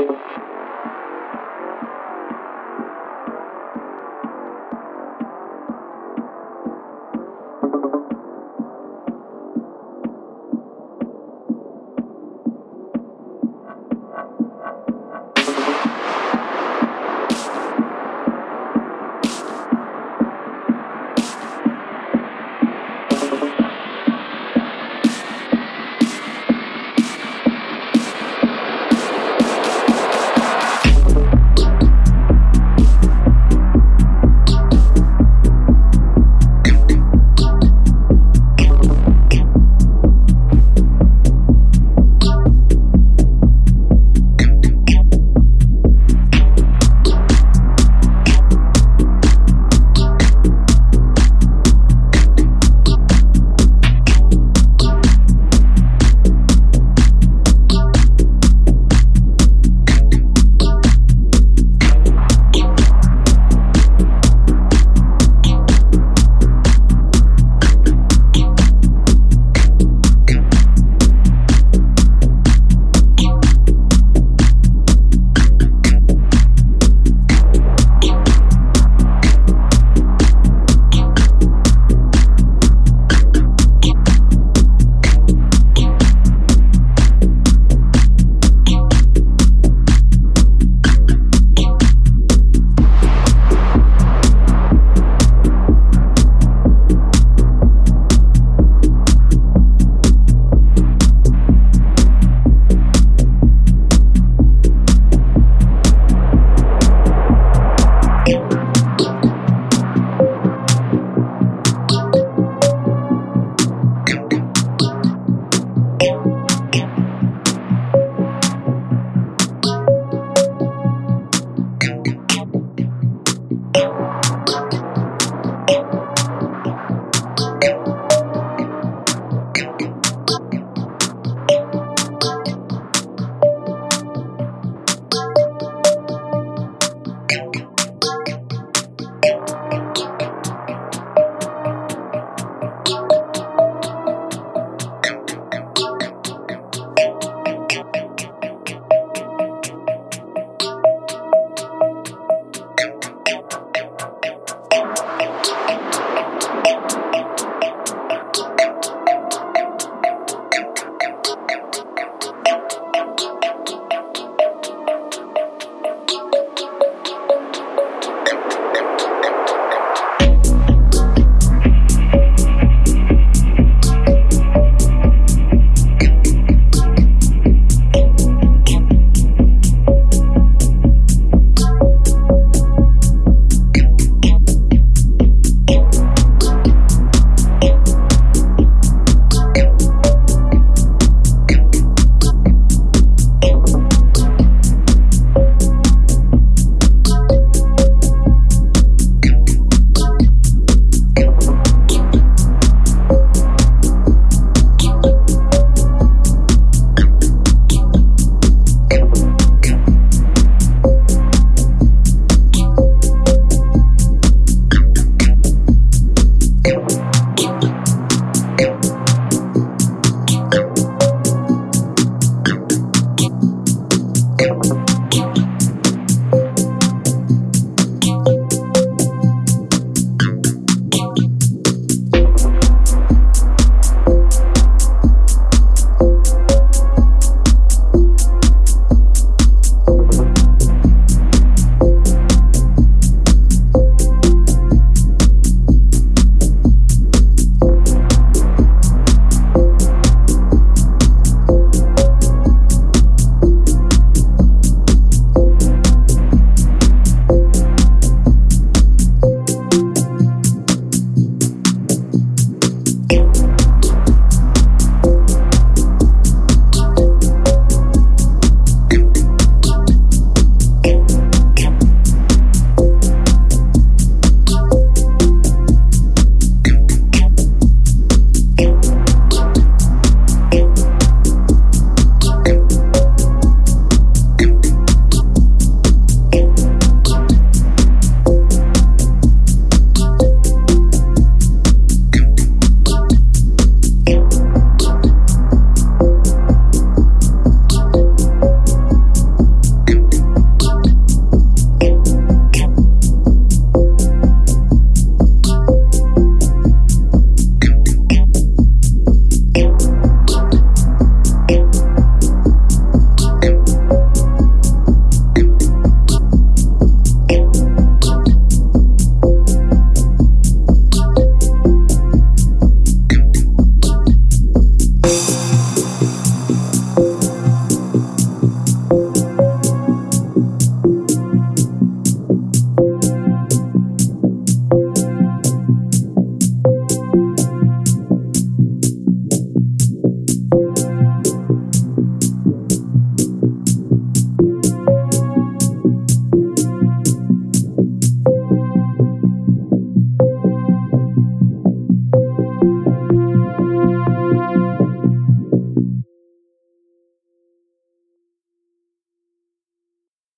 you